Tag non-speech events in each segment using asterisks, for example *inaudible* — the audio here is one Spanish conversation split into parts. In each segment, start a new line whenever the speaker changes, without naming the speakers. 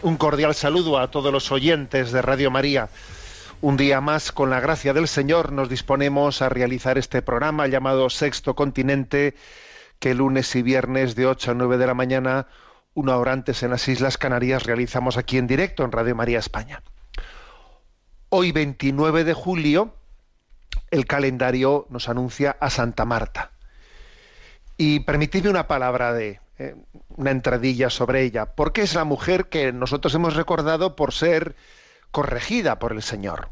Un cordial saludo a todos los oyentes de Radio María. Un día más, con la gracia del Señor, nos disponemos a realizar este programa llamado Sexto Continente, que lunes y viernes de 8 a 9 de la mañana, una hora antes en las Islas Canarias, realizamos aquí en directo en Radio María España. Hoy, 29 de julio, el calendario nos anuncia a Santa Marta. Y permitidme una palabra de eh, una entradilla sobre ella, porque es la mujer que nosotros hemos recordado por ser corregida por el Señor.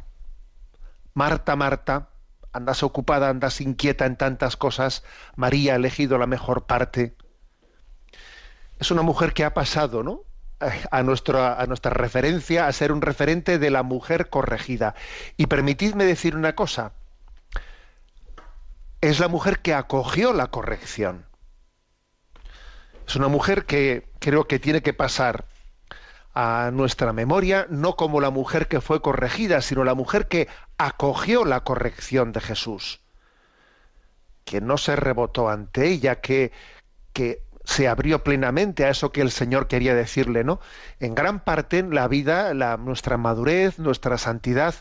Marta, Marta, andas ocupada, andas inquieta en tantas cosas, María ha elegido la mejor parte. Es una mujer que ha pasado, ¿no? A nuestra, a nuestra referencia a ser un referente de la mujer corregida. Y permitidme decir una cosa, es la mujer que acogió la corrección. Es una mujer que creo que tiene que pasar a nuestra memoria no como la mujer que fue corregida, sino la mujer que acogió la corrección de Jesús, que no se rebotó ante ella, que, que se abrió plenamente a eso que el Señor quería decirle, ¿no? En gran parte la vida, nuestra madurez, nuestra santidad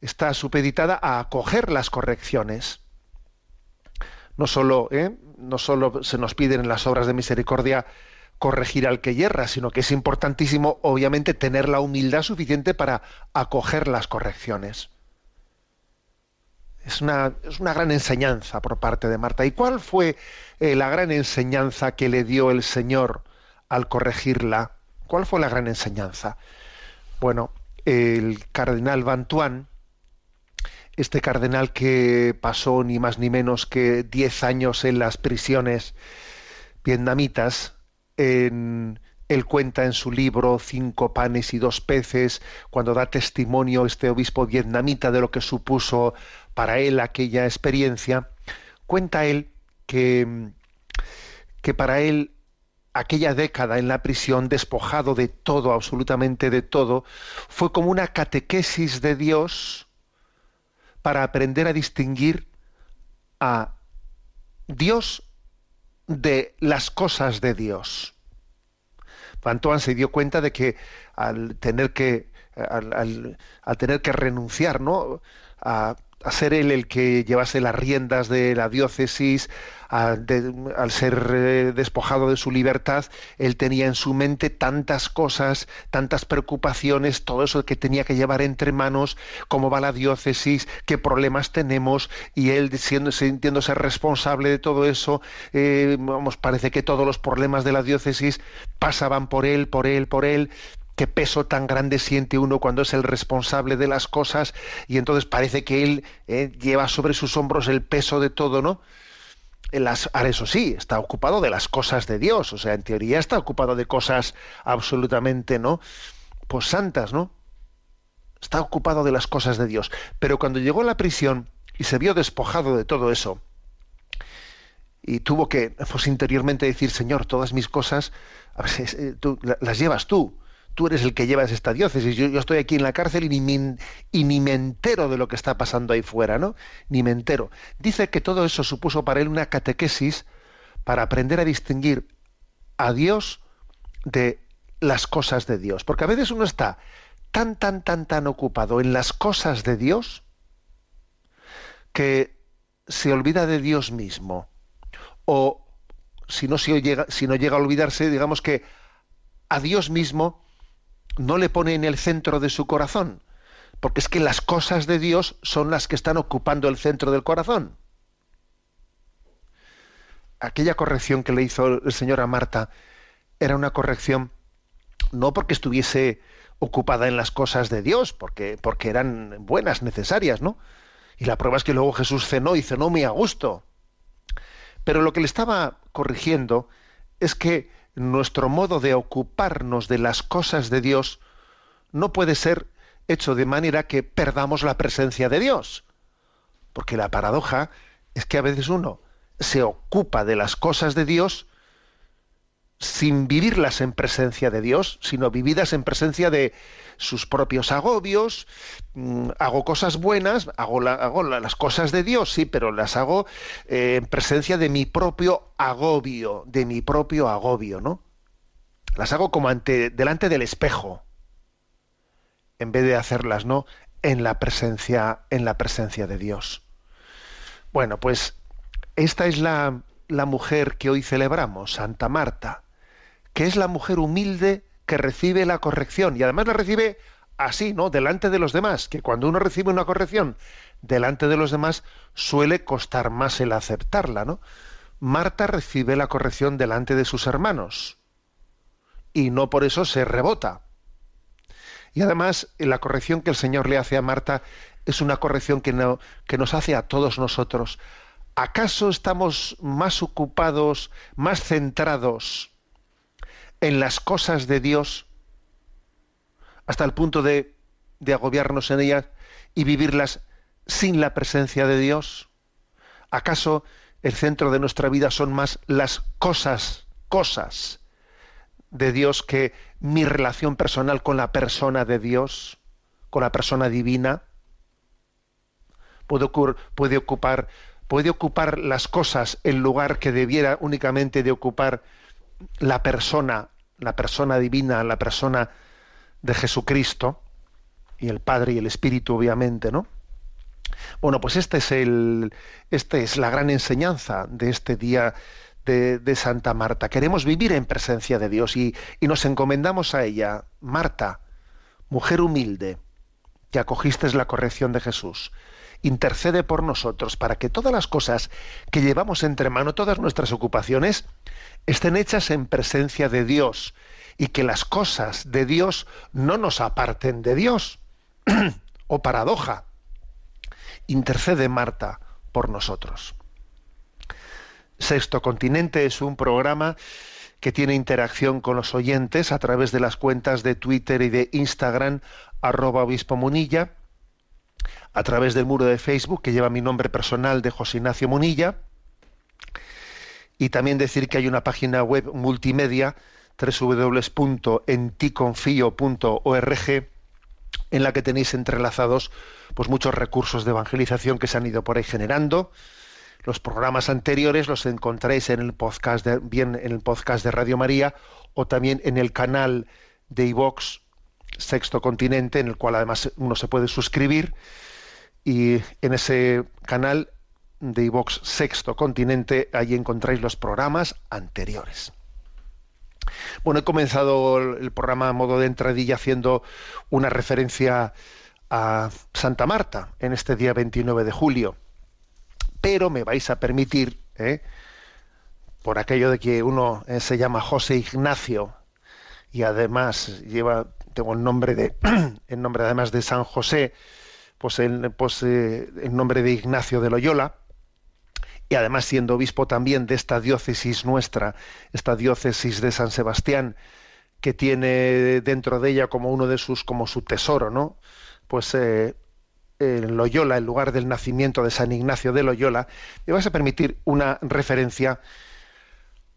está supeditada a acoger las correcciones. No solo, ¿eh? no solo se nos piden en las obras de misericordia corregir al que yerra, sino que es importantísimo, obviamente, tener la humildad suficiente para acoger las correcciones. Es una, es una gran enseñanza por parte de Marta. ¿Y cuál fue eh, la gran enseñanza que le dio el Señor al corregirla? ¿Cuál fue la gran enseñanza? Bueno, el cardenal Bantuán, este cardenal que pasó ni más ni menos que diez años en las prisiones vietnamitas, en, él cuenta en su libro Cinco panes y dos peces, cuando da testimonio este obispo vietnamita de lo que supuso para él aquella experiencia, cuenta él que, que para él aquella década en la prisión, despojado de todo, absolutamente de todo, fue como una catequesis de Dios para aprender a distinguir a Dios de las cosas de Dios. Antoine se dio cuenta de que al tener que, al, tener que renunciar ¿no? a, a, ser él el que llevase las riendas de la diócesis, al ser eh, despojado de su libertad, él tenía en su mente tantas cosas, tantas preocupaciones, todo eso que tenía que llevar entre manos, cómo va la diócesis, qué problemas tenemos, y él siendo, sintiéndose responsable de todo eso, eh, vamos, parece que todos los problemas de la diócesis pasaban por él, por él, por él, qué peso tan grande siente uno cuando es el responsable de las cosas y entonces parece que él eh, lleva sobre sus hombros el peso de todo, ¿no? Las, ahora eso sí, está ocupado de las cosas de Dios, o sea, en teoría está ocupado de cosas absolutamente, ¿no? Pues santas, ¿no? Está ocupado de las cosas de Dios. Pero cuando llegó a la prisión y se vio despojado de todo eso, y tuvo que, pues interiormente decir, Señor, todas mis cosas, a ver, tú, las llevas tú, tú eres el que llevas esta diócesis, yo, estoy aquí en la cárcel y ni, me, ni, me, entero de lo que está pasando ahí fuera, ¿no? Ni me entero. Dice que todo eso supuso para él una catequesis para aprender a distinguir a Dios de las cosas de Dios. Porque a veces uno está tan, tan, tan, tan ocupado en las cosas de Dios que se olvida de Dios mismo. O si no, si llega, si no llega a olvidarse, digamos que a Dios mismo no le pone en el centro de su corazón, porque es que las cosas de Dios son las que están ocupando el centro del corazón. Aquella corrección que le hizo el Señor a Marta era una corrección no porque estuviese ocupada en las cosas de Dios, porque, porque eran buenas, necesarias, ¿no? Y la prueba es que luego Jesús cenó y cenó muy a gusto. Pero lo que le estaba corrigiendo es que nuestro modo de ocuparnos de las cosas de Dios no puede ser hecho de manera que perdamos la presencia de Dios. Porque la paradoja es que a veces uno se ocupa de las cosas de Dios sin vivirlas en presencia de Dios, sino vividas en presencia de sus propios agobios, mm, hago cosas buenas, hago, las cosas de Dios, sí, pero las hago eh, en presencia de mi propio agobio, de mi propio agobio, ¿no? Las hago como ante, delante del espejo, en vez de hacerlas, ¿no? En la presencia, en la presencia de Dios. Bueno, pues esta es la, la mujer que hoy celebramos, Santa Marta que es la mujer humilde que recibe la corrección y además la recibe así, ¿no? Delante de los demás, que cuando uno recibe una corrección delante de los demás suele costar más el aceptarla, ¿no? Marta recibe la corrección delante de sus hermanos y no por eso se rebota. Y además la corrección que el Señor le hace a Marta es una corrección que, no, que nos hace a todos nosotros. ¿Acaso estamos más ocupados, más centrados en las cosas de Dios hasta el punto de, agobiarnos en ellas y vivirlas sin la presencia de Dios? ¿Acaso el centro de nuestra vida son más las cosas, cosas de Dios que mi relación personal con la persona de Dios, con la persona divina? Puede, puede ocupar, puede ocupar las cosas el lugar que debiera únicamente de ocupar la persona, la persona divina, la persona de Jesucristo, y el Padre y el Espíritu, obviamente, ¿no? Bueno, pues este es el, este es la gran enseñanza de este día de, de Santa Marta. Queremos vivir en presencia de Dios y, y nos encomendamos a ella. Marta, mujer humilde, que acogiste la corrección de Jesús intercede por nosotros para que todas las cosas que llevamos entre mano, todas nuestras ocupaciones, estén hechas en presencia de Dios y que las cosas de Dios no nos aparten de Dios. *clears throat* o paradoja. Intercede Marta por nosotros. Sexto Continente es un programa que tiene interacción con los oyentes a través de las cuentas de Twitter y de Instagram arroba obispo munilla a través del muro de Facebook que lleva mi nombre personal de José Ignacio Munilla. Y también decir que hay una página web multimedia www.enticonfio.org en la que tenéis entrelazados pues muchos recursos de evangelización que se han ido por ahí generando. Los programas anteriores los encontráis en el podcast de, bien en el podcast de Radio María o también en el canal de iVox Sexto Continente, en el cual además uno se puede suscribir y en ese canal de iVox Sexto Continente, ahí encontráis los programas anteriores. Bueno, he comenzado el programa a modo de entradilla haciendo una referencia a Santa Marta en este día 29 de julio. Pero me vais a permitir, ¿eh? por aquello de que uno eh, se llama José Ignacio y además lleva, tengo el nombre de, *clears throat* el nombre además de San José, pues el, pues, eh, nombre de Ignacio de Loyola, y además siendo obispo también de esta diócesis nuestra, esta diócesis de San Sebastián, que tiene dentro de ella como uno de sus, como su tesoro, ¿no? Pues eh, en Loyola, el lugar del nacimiento de San Ignacio de Loyola, me vas a permitir una referencia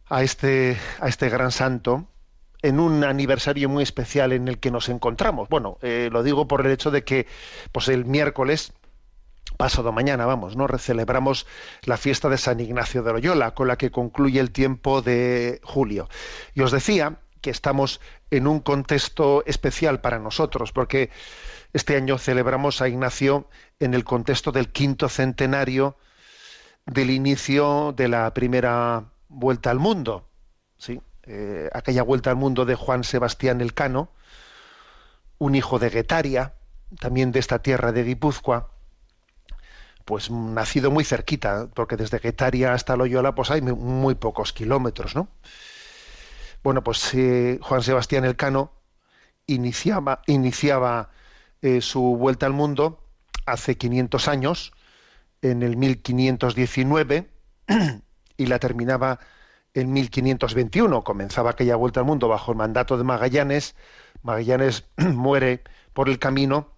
a este, a este gran santo, en un aniversario muy especial en el que nos encontramos. Bueno, eh, lo digo por el hecho de que pues el miércoles pasado mañana, vamos, ¿no? Celebramos la fiesta de San Ignacio de Loyola, con la que concluye el tiempo de julio. Y os decía que estamos en un contexto especial para nosotros, porque este año celebramos a Ignacio en el contexto del quinto centenario del inicio de la primera vuelta al mundo. ¿sí? Eh, aquella vuelta al mundo de Juan Sebastián Elcano, un hijo de Guetaria, también de esta tierra de Guipúzcoa, pues nacido muy cerquita, porque desde Guetaria hasta Loyola pues hay muy pocos kilómetros, ¿no? Bueno, pues eh, Juan Sebastián Elcano iniciaba, iniciaba eh, su vuelta al mundo hace 500 años, en el 1519, *clears throat* y la terminaba en 1521. Comenzaba aquella vuelta al mundo bajo el mandato de Magallanes. Magallanes *clears throat* muere por el camino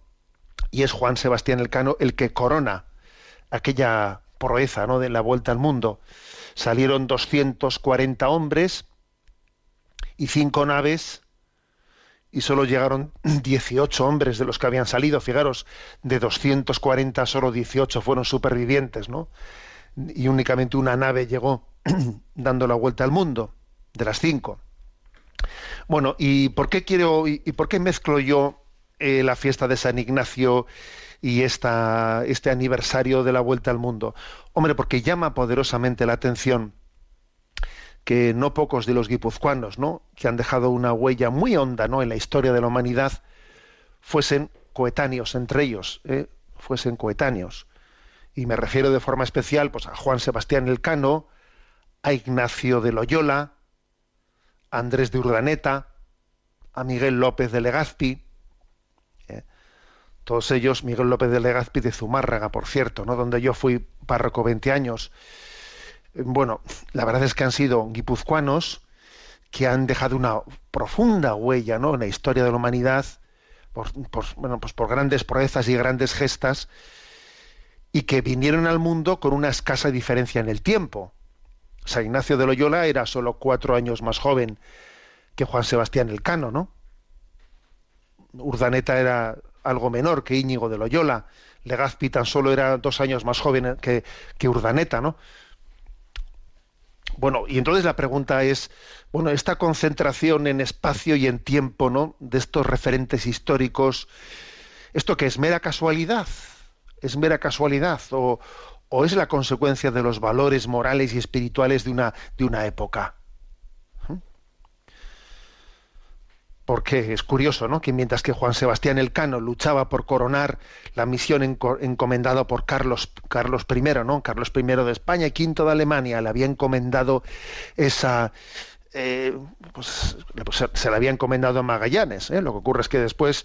y es Juan Sebastián Elcano el que corona aquella proeza ¿no? de la vuelta al mundo. Salieron 240 hombres y cinco naves y solo llegaron *clears throat* 18 hombres de los que habían salido. Fijaros, de 240 solo 18 fueron supervivientes, ¿no? Y únicamente una nave llegó *clears throat* dando la vuelta al mundo, de las cinco. Bueno, ¿y por qué quiero y, por qué mezclo yo eh, la fiesta de San Ignacio y esta, este aniversario de la vuelta al mundo? Hombre, porque llama poderosamente la atención que no pocos de los guipuzcoanos, ¿no? que han dejado una huella muy honda ¿no? en la historia de la humanidad, fuesen coetáneos entre ellos, ¿eh? fuesen coetáneos. Y me refiero de forma especial pues, a Juan Sebastián Elcano, a Ignacio de Loyola, a Andrés de Urdaneta, a Miguel López de Legazpi, ¿eh? todos ellos, Miguel López de Legazpi de Zumárraga, por cierto, ¿no? donde yo fui párroco 20 años, bueno, la verdad es que han sido guipuzcoanos que han dejado una profunda huella ¿no? en la historia de la humanidad bueno, pues por grandes proezas y grandes gestas y que vinieron al mundo con una escasa diferencia en el tiempo. San Ignacio de Loyola era solo cuatro años más joven que Juan Sebastián Elcano, ¿no? Urdaneta era algo menor que Íñigo de Loyola. Legazpi tan solo era dos años más joven que, Urdaneta, ¿no? Bueno, y entonces la pregunta es, bueno, esta concentración en espacio y en tiempo, ¿no? De estos referentes históricos, ¿esto qué es mera casualidad? ¿Es mera casualidad o, o es la consecuencia de los valores morales y espirituales de una, de una época? porque es curioso, ¿no? Que mientras que Juan Sebastián Elcano luchaba por coronar la misión encomendada por Carlos, Carlos I, ¿no? Carlos I de España y V de Alemania, le había encomendado esa, eh, pues, se le había encomendado a Magallanes. ¿eh? Lo que ocurre es que después,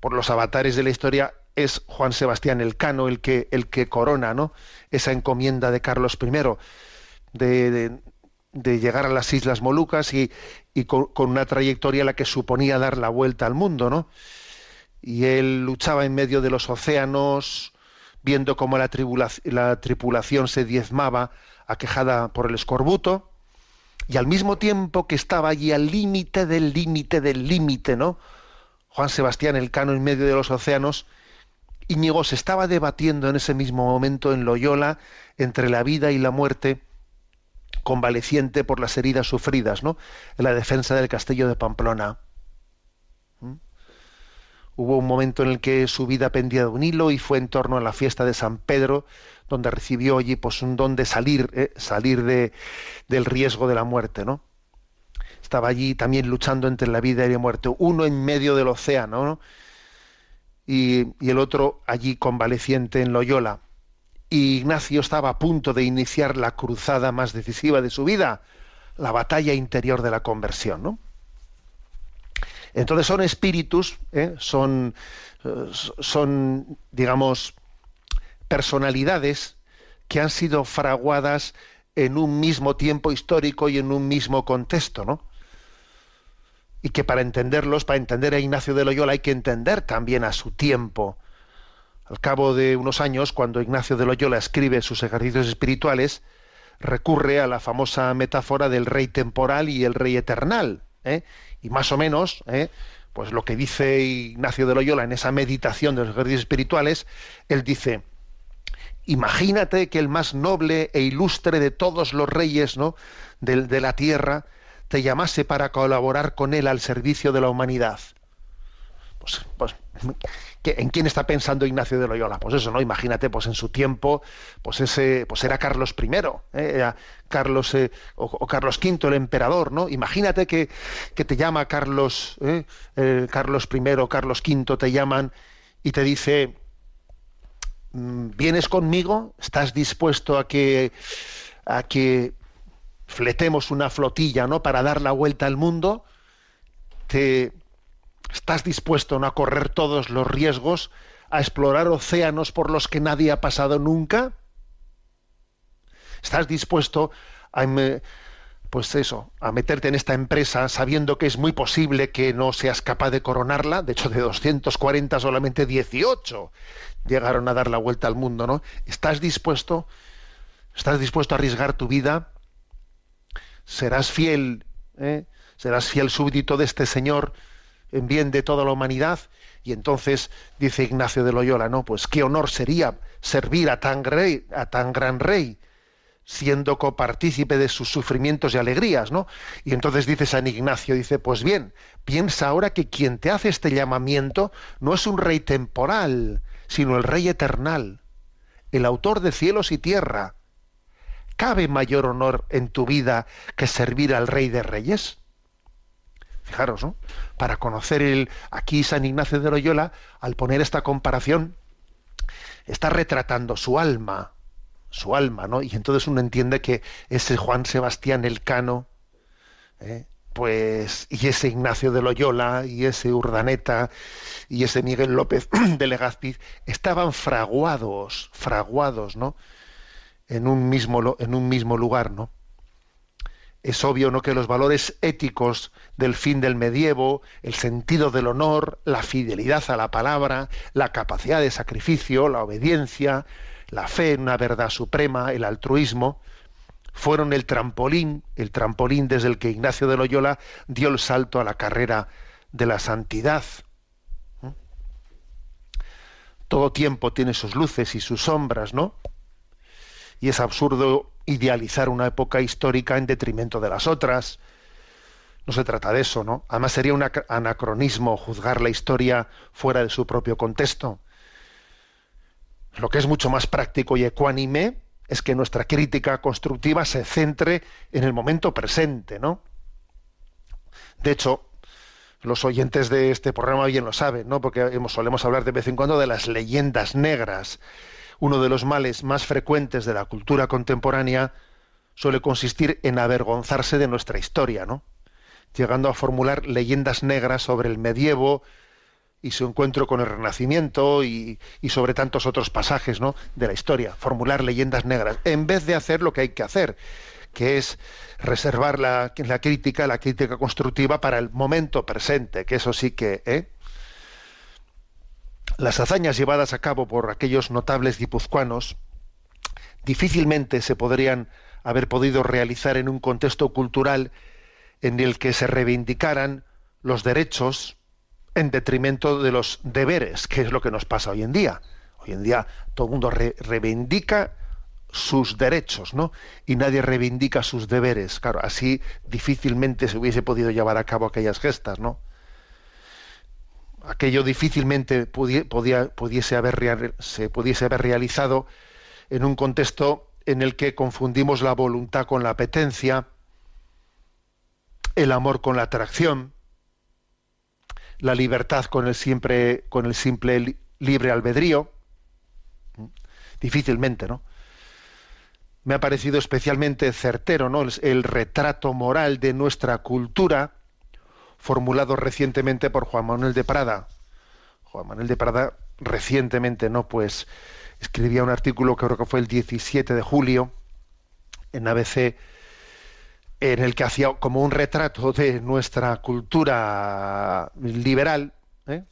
por los avatares de la historia, es Juan Sebastián Elcano el que, el que corona, ¿no? Esa encomienda de Carlos I. de, de llegar a las Islas Molucas y, con, una trayectoria la que suponía dar la vuelta al mundo, ¿no? Y él luchaba en medio de los océanos, viendo cómo la, la tripulación se diezmaba, aquejada por el escorbuto, y al mismo tiempo que estaba allí al límite del límite del límite, ¿no? Juan Sebastián Elcano en medio de los océanos, Íñigo se estaba debatiendo en ese mismo momento en Loyola entre la vida y la muerte, convaleciente por las heridas sufridas ¿no? en la defensa del castillo de Pamplona. ¿Mm? Hubo un momento en el que su vida pendía de un hilo y fue en torno a la fiesta de San Pedro, donde recibió allí pues, un don de salir, ¿eh? salir de, del riesgo de la muerte. ¿no? Estaba allí también luchando entre la vida y la muerte, uno en medio del océano y, el otro allí convaleciente en Loyola y Ignacio estaba a punto de iniciar la cruzada más decisiva de su vida, la batalla interior de la conversión. ¿no? Entonces son espíritus, ¿eh? son, eh, son, digamos, personalidades que han sido fraguadas en un mismo tiempo histórico y en un mismo contexto, ¿no? Y que para entenderlos, para entender a Ignacio de Loyola hay que entender también a su tiempo, al cabo de unos años, cuando Ignacio de Loyola escribe sus ejercicios espirituales, recurre a la famosa metáfora del rey temporal y el rey eternal. ¿eh? Y más o menos, ¿eh? pues lo que dice Ignacio de Loyola en esa meditación de los ejercicios espirituales, él dice, imagínate que el más noble e ilustre de todos los reyes ¿no? de, de la tierra te llamase para colaborar con él al servicio de la humanidad. Pues, pues ¿En quién está pensando Ignacio de Loyola? Pues eso, ¿no? Imagínate, pues en su tiempo, pues ese, pues era Carlos I, ¿eh? Carlos eh, o, Carlos V, el emperador, ¿no? Imagínate que, te llama Carlos, ¿eh? Carlos I o Carlos V te llaman y te dice, mm, ¿vienes conmigo? ¿Estás dispuesto a que, a que fletemos una flotilla, ¿no? Para dar la vuelta al mundo. Te, ¿Estás dispuesto ¿no? a correr todos los riesgos, a explorar océanos por los que nadie ha pasado nunca? ¿Estás dispuesto a, pues eso, a meterte en esta empresa sabiendo que es muy posible que no seas capaz de coronarla? De hecho, de 240 solamente 18 llegaron a dar la vuelta al mundo, ¿no? ¿Estás dispuesto? ¿Estás dispuesto a arriesgar tu vida? ¿Serás fiel? ¿eh? ¿Serás fiel súbdito de este Señor en bien de toda la humanidad? Y entonces dice Ignacio de Loyola, ¿no? Pues qué honor sería servir a tan, rey, a tan gran rey, siendo copartícipe de sus sufrimientos y alegrías, ¿no? Y entonces dice San Ignacio, dice, pues bien, piensa ahora que quien te hace este llamamiento no es un rey temporal, sino el rey eternal, el autor de cielos y tierra. ¿Cabe mayor honor en tu vida que servir al rey de reyes? Fijaros, ¿no? Para conocer el aquí San Ignacio de Loyola, al poner esta comparación, está retratando su alma, su alma, ¿no? Y entonces uno entiende que ese Juan Sebastián Elcano, ¿eh? pues, y ese Ignacio de Loyola, y ese Urdaneta, y ese Miguel López *clears throat* de Legazpi, estaban fraguados, fraguados, ¿no? En un mismo, en un mismo lugar, ¿no? Es obvio ¿no? que los valores éticos del fin del medievo, el sentido del honor, la fidelidad a la palabra, la capacidad de sacrificio, la obediencia, la fe en una verdad suprema, el altruismo, fueron el trampolín, el trampolín desde el que Ignacio de Loyola dio el salto a la carrera de la santidad. Todo tiempo tiene sus luces y sus sombras, ¿no? Y es absurdo idealizar una época histórica en detrimento de las otras. No se trata de eso, ¿no? Además sería un ac- anacronismo juzgar la historia fuera de su propio contexto. Lo que es mucho más práctico y ecuánime es que nuestra crítica constructiva se centre en el momento presente, ¿no? De hecho, los oyentes de este programa bien lo saben, ¿no? Porque solemos hablar de vez en cuando de las leyendas negras. Uno de los males más frecuentes de la cultura contemporánea suele consistir en avergonzarse de nuestra historia, ¿no? Llegando a formular leyendas negras sobre el medievo y su encuentro con el Renacimiento y, sobre tantos otros pasajes, ¿no? De la historia. Formular leyendas negras en vez de hacer lo que hay que hacer, que es reservar la, la crítica, la crítica constructiva para el momento presente, que eso sí que, ¿eh? Las hazañas llevadas a cabo por aquellos notables guipuzcoanos difícilmente se podrían haber podido realizar en un contexto cultural en el que se reivindicaran los derechos en detrimento de los deberes, que es lo que nos pasa hoy en día. Hoy en día todo el mundo re- reivindica sus derechos, ¿no? Y nadie reivindica sus deberes. Claro, así difícilmente se hubiese podido llevar a cabo aquellas gestas, ¿no? Aquello difícilmente pudiese, haber se pudiese haber realizado en un contexto en el que confundimos la voluntad con la apetencia, el amor con la atracción, la libertad con el siempre con el simple li- libre albedrío. Difícilmente, ¿no? Me ha parecido especialmente certero, ¿no? el retrato moral de nuestra cultura formulado recientemente por Juan Manuel de Prada. Juan Manuel de Prada recientemente, ¿no? Pues escribía un artículo que creo que fue el 17 de julio en ABC en el que hacía como un retrato de nuestra cultura liberal, ¿eh?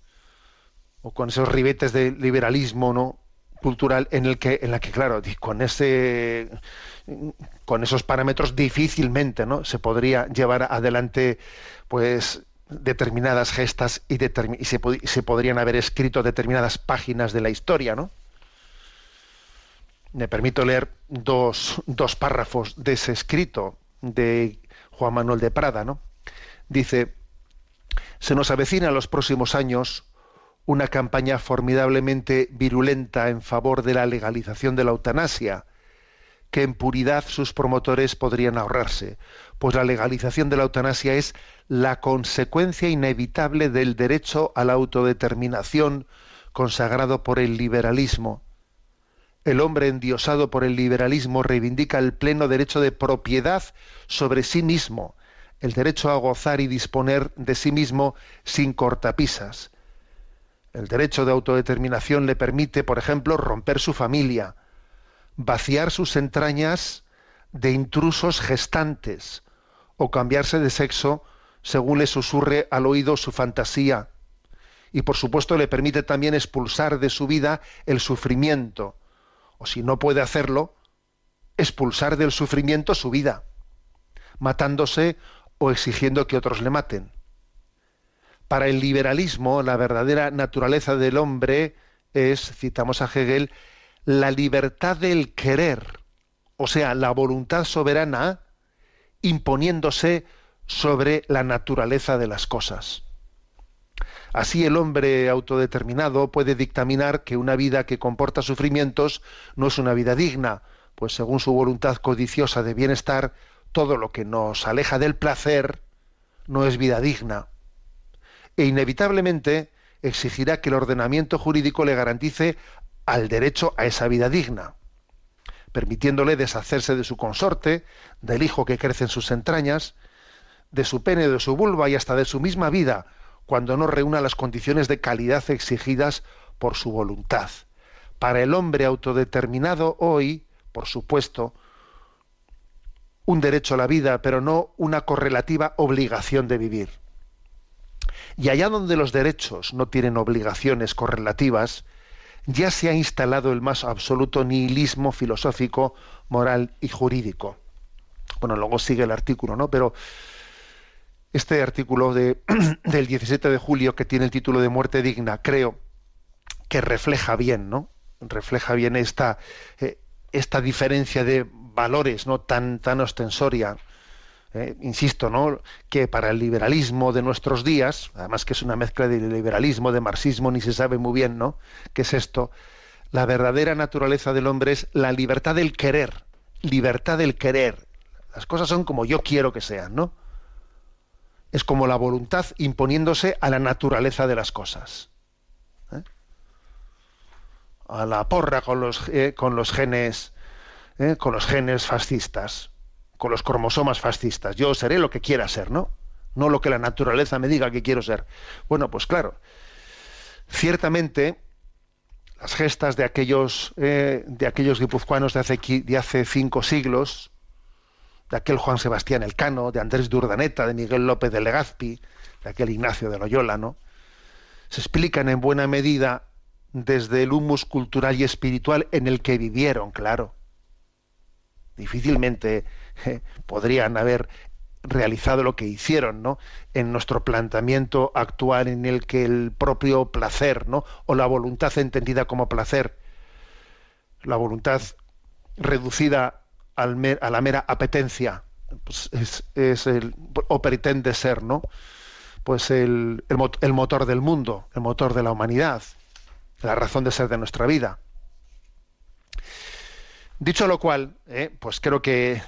o con esos ribetes de liberalismo, ¿no? Cultural en el que en la que claro con ese con esos parámetros difícilmente no se podría llevar adelante pues determinadas gestas y, determi- y se, se podrían haber escrito determinadas páginas de la historia no me permito leer dos, dos párrafos de ese escrito de Juan Manuel de Prada no dice se nos avecina en los próximos años una campaña formidablemente virulenta en favor de la legalización de la eutanasia, que en puridad sus promotores podrían ahorrarse, pues la legalización de la eutanasia es la consecuencia inevitable del derecho a la autodeterminación consagrado por el liberalismo. El hombre endiosado por el liberalismo reivindica el pleno derecho de propiedad sobre sí mismo, el derecho a gozar y disponer de sí mismo sin cortapisas. El derecho de autodeterminación le permite, por ejemplo, romper su familia, vaciar sus entrañas de intrusos gestantes o cambiarse de sexo según le susurre al oído su fantasía. Y por supuesto le permite también expulsar de su vida el sufrimiento, o si no puede hacerlo, expulsar del sufrimiento su vida, matándose o exigiendo que otros le maten. Para el liberalismo, la verdadera naturaleza del hombre es, citamos a Hegel, la libertad del querer, o sea, la voluntad soberana imponiéndose sobre la naturaleza de las cosas. Así el hombre autodeterminado puede dictaminar que una vida que comporta sufrimientos no es una vida digna, pues según su voluntad codiciosa de bienestar, todo lo que nos aleja del placer no es vida digna. E inevitablemente exigirá que el ordenamiento jurídico le garantice al derecho a esa vida digna, permitiéndole deshacerse de su consorte, del hijo que crece en sus entrañas, de su pene, de su vulva y hasta de su misma vida, cuando no reúna las condiciones de calidad exigidas por su voluntad. Para el hombre autodeterminado hoy, por supuesto, un derecho a la vida, pero no una correlativa obligación de vivir. Y allá donde los derechos no tienen obligaciones correlativas, ya se ha instalado el más absoluto nihilismo filosófico, moral y jurídico. Bueno, luego sigue el artículo, ¿no? Pero este artículo de, *clears throat* del 17 de julio, que tiene el título de Muerte digna, creo que refleja bien, ¿no? Refleja bien esta, eh, esta diferencia de valores, ¿no? Tan, tan ostensoria. Eh, insisto, ¿no? Que para el liberalismo de nuestros días, además que es una mezcla de liberalismo, de marxismo, ni se sabe muy bien, ¿no? ¿Qué es esto? La verdadera naturaleza del hombre es la libertad del querer, libertad del querer. Las cosas son como yo quiero que sean, ¿no? Es como la voluntad imponiéndose a la naturaleza de las cosas. ¿eh? A la porra con los, eh, con los genes, con los genes fascistas, con los cromosomas fascistas. Yo seré lo que quiera ser, ¿no? No lo que la naturaleza me diga que quiero ser. Bueno, pues claro, ciertamente las gestas de aquellos, de aquellos guipuzcoanos de hace, cinco siglos, de aquel Juan Sebastián Elcano, de Andrés de Urdaneta, de Miguel López de Legazpi, de aquel Ignacio de Loyola, ¿no? Se explican en buena medida desde el humus cultural y espiritual en el que vivieron, claro. Difícilmente *laughs* podrían haber realizado lo que hicieron, ¿no? En nuestro planteamiento actual en el que el propio placer, ¿no? O la voluntad entendida como placer, la voluntad reducida a la mera apetencia, pues es, el, o pretende ser, ¿no? Pues el, motor del mundo, el motor de la humanidad, la razón de ser de nuestra vida. Dicho lo cual, eh, pues creo que,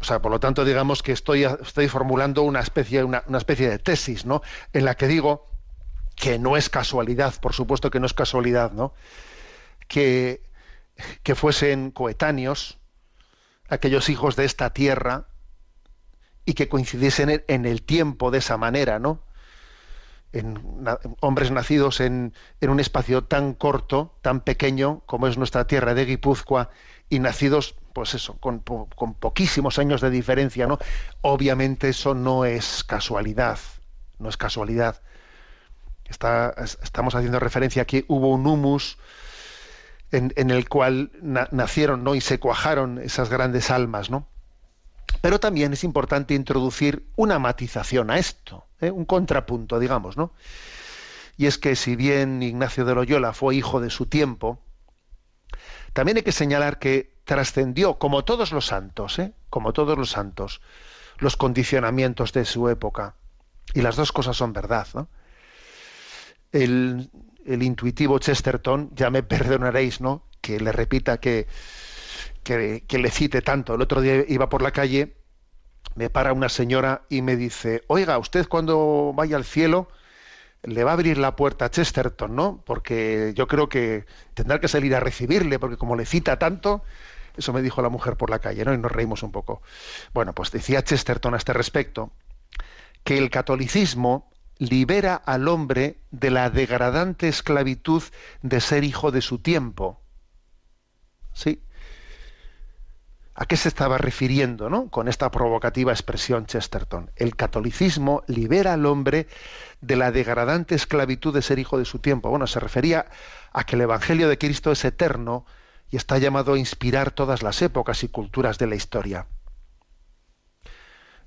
o sea, por lo tanto, digamos que estoy, estoy formulando una especie, una, una especie de tesis, ¿no? En la que digo que no es casualidad, por supuesto que no es casualidad, ¿no? Que, que fuesen coetáneos, aquellos hijos de esta tierra y que coincidiesen en el tiempo de esa manera, ¿no? En, hombres nacidos en, en, un espacio tan corto, tan pequeño como es nuestra tierra de Guipúzcoa y nacidos, pues eso, con, con poquísimos años de diferencia, ¿no? Obviamente eso no es casualidad, no es casualidad. Estamos haciendo referencia a que hubo un humus en, el cual nacieron ¿no? y se cuajaron esas grandes almas, ¿no? Pero también es importante introducir una matización a esto, ¿eh? un contrapunto, digamos, ¿no? Y es que si bien Ignacio de Loyola fue hijo de su tiempo, también hay que señalar que trascendió, como todos los santos, ¿eh? como todos los santos, los condicionamientos de su época. Y las dos cosas son verdad. ¿no? El, el intuitivo Chesterton, ya me *laughs* perdonaréis, ¿no? Que le repita que, que, le cite tanto. El otro día iba por la calle, me para una señora y me dice, oiga, usted cuando vaya al cielo le va a abrir la puerta a Chesterton, ¿no? Porque yo creo que tendrá que salir a recibirle, porque como le cita tanto, Eso me dijo la mujer por la calle, ¿no? Y nos reímos un poco. Bueno, pues decía Chesterton a este respecto que el catolicismo libera al hombre de la degradante esclavitud de ser hijo de su tiempo. ¿Sí? ¿A qué se estaba refiriendo ¿no? con esta provocativa expresión Chesterton? El catolicismo libera al hombre de la degradante esclavitud de ser hijo de su tiempo. Bueno, se refería a que el Evangelio de Cristo es eterno y está llamado a inspirar todas las épocas y culturas de la historia.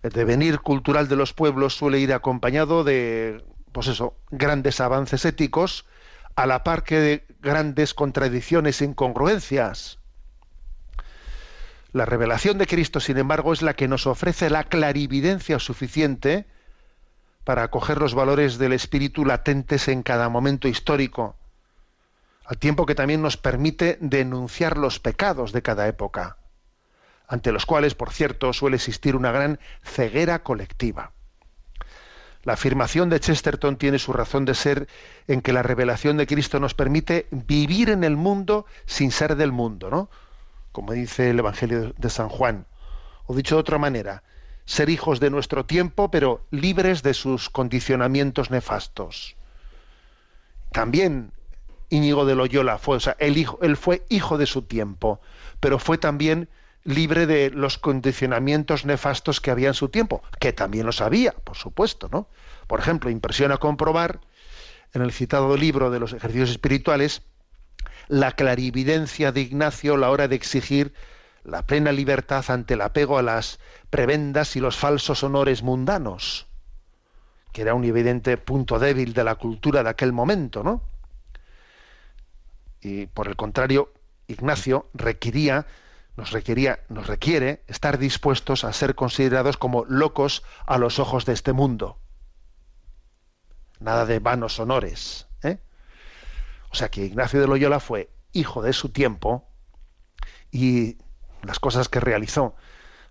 El devenir cultural de los pueblos suele ir acompañado de, pues eso, grandes avances éticos, a la par que de grandes contradicciones e incongruencias. La revelación de Cristo, sin embargo, es la que nos ofrece la clarividencia suficiente para acoger los valores del espíritu latentes en cada momento histórico, al tiempo que también nos permite denunciar los pecados de cada época, ante los cuales, por cierto, suele existir una gran ceguera colectiva. La afirmación de Chesterton tiene su razón de ser en que la revelación de Cristo nos permite vivir en el mundo sin ser del mundo, ¿no? Como dice el Evangelio de San Juan. O dicho de otra manera, ser hijos de nuestro tiempo, pero libres de sus condicionamientos nefastos. También Íñigo de Loyola fue, o sea, él, hijo, fue hijo de su tiempo, pero fue también libre de los condicionamientos nefastos que había en su tiempo, que también los había, por supuesto, ¿no? Por ejemplo, impresiona comprobar en el citado libro de los ejercicios espirituales la clarividencia de Ignacio a la hora de exigir la plena libertad ante el apego a las prebendas y los falsos honores mundanos, que era un evidente punto débil de la cultura de aquel momento, ¿no? Y por el contrario, Ignacio requería, nos requería, nos requiere estar dispuestos a ser considerados como locos a los ojos de este mundo. Nada de vanos honores. O sea que Ignacio de Loyola fue hijo de su tiempo y las cosas que realizó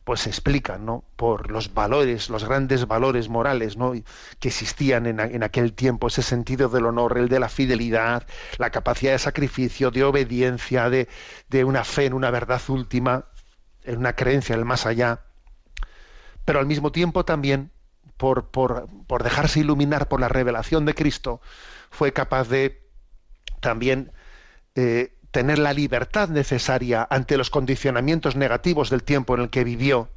pues se explican ¿no? por los valores, los grandes valores morales ¿no? que existían en, en, aquel tiempo, ese sentido del honor, el de la fidelidad, la capacidad de sacrificio, de obediencia, de, de una fe en una verdad última, en una creencia en el más allá, pero al mismo tiempo también, por, por, por dejarse iluminar por la revelación de Cristo, fue capaz de también eh, tener la libertad necesaria ante los condicionamientos negativos del tiempo en el que vivió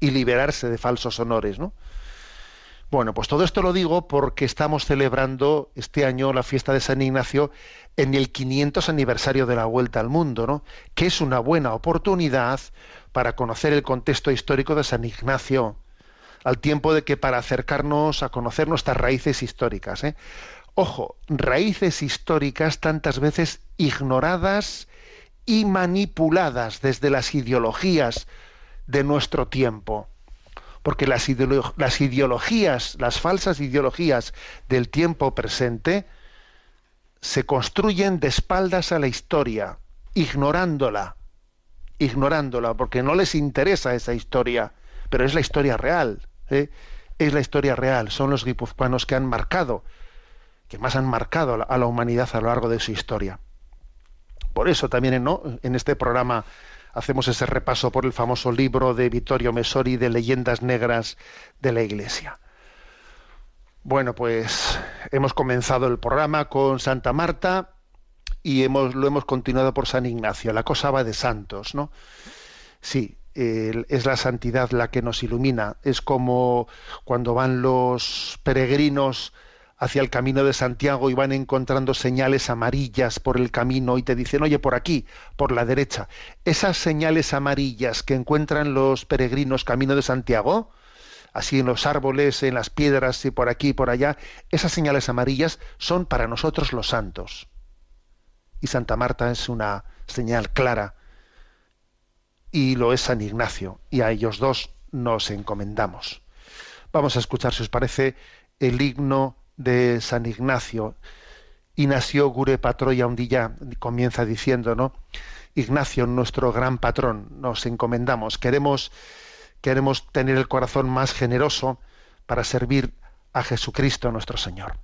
y liberarse de falsos honores, ¿no? Bueno, pues todo esto lo digo porque estamos celebrando este año la fiesta de San Ignacio en el 500 aniversario de la Vuelta al Mundo, ¿no? Que es una buena oportunidad para conocer el contexto histórico de San Ignacio, al tiempo de que para acercarnos a conocer nuestras raíces históricas. ¿eh? Ojo, raíces históricas tantas veces ignoradas y manipuladas desde las ideologías de nuestro tiempo. Porque las, las ideologías, las falsas ideologías del tiempo presente, se construyen de espaldas a la historia, ignorándola, ignorándola, porque no les interesa esa historia, pero es la historia real, ¿eh? es la historia real, son los guipuzcoanos que han marcado que más han marcado a la humanidad a lo largo de su historia. Por eso también en este programa hacemos ese repaso por el famoso libro de Vittorio Messori de leyendas negras de la Iglesia. Bueno, pues hemos comenzado el programa con Santa Marta y hemos, lo hemos continuado por San Ignacio. La cosa va de santos, ¿no? Sí, es la santidad la que nos ilumina. Es como cuando van los peregrinos hacia el camino de Santiago y van encontrando señales amarillas por el camino y te dicen, oye, por aquí, por la derecha. Esas señales amarillas que encuentran los peregrinos camino de Santiago, así en los árboles, en las piedras y por aquí y por allá, esas señales amarillas son para nosotros los santos. Y Santa Marta es una señal clara y lo es San Ignacio, y a ellos dos nos encomendamos. Vamos a escuchar, si os parece, el himno de San Ignacio. Y nació Gure Patroya un día, comienza diciendo, ¿no? Ignacio, nuestro gran patrón, nos encomendamos. Queremos, queremos tener el corazón más generoso para servir a Jesucristo nuestro Señor.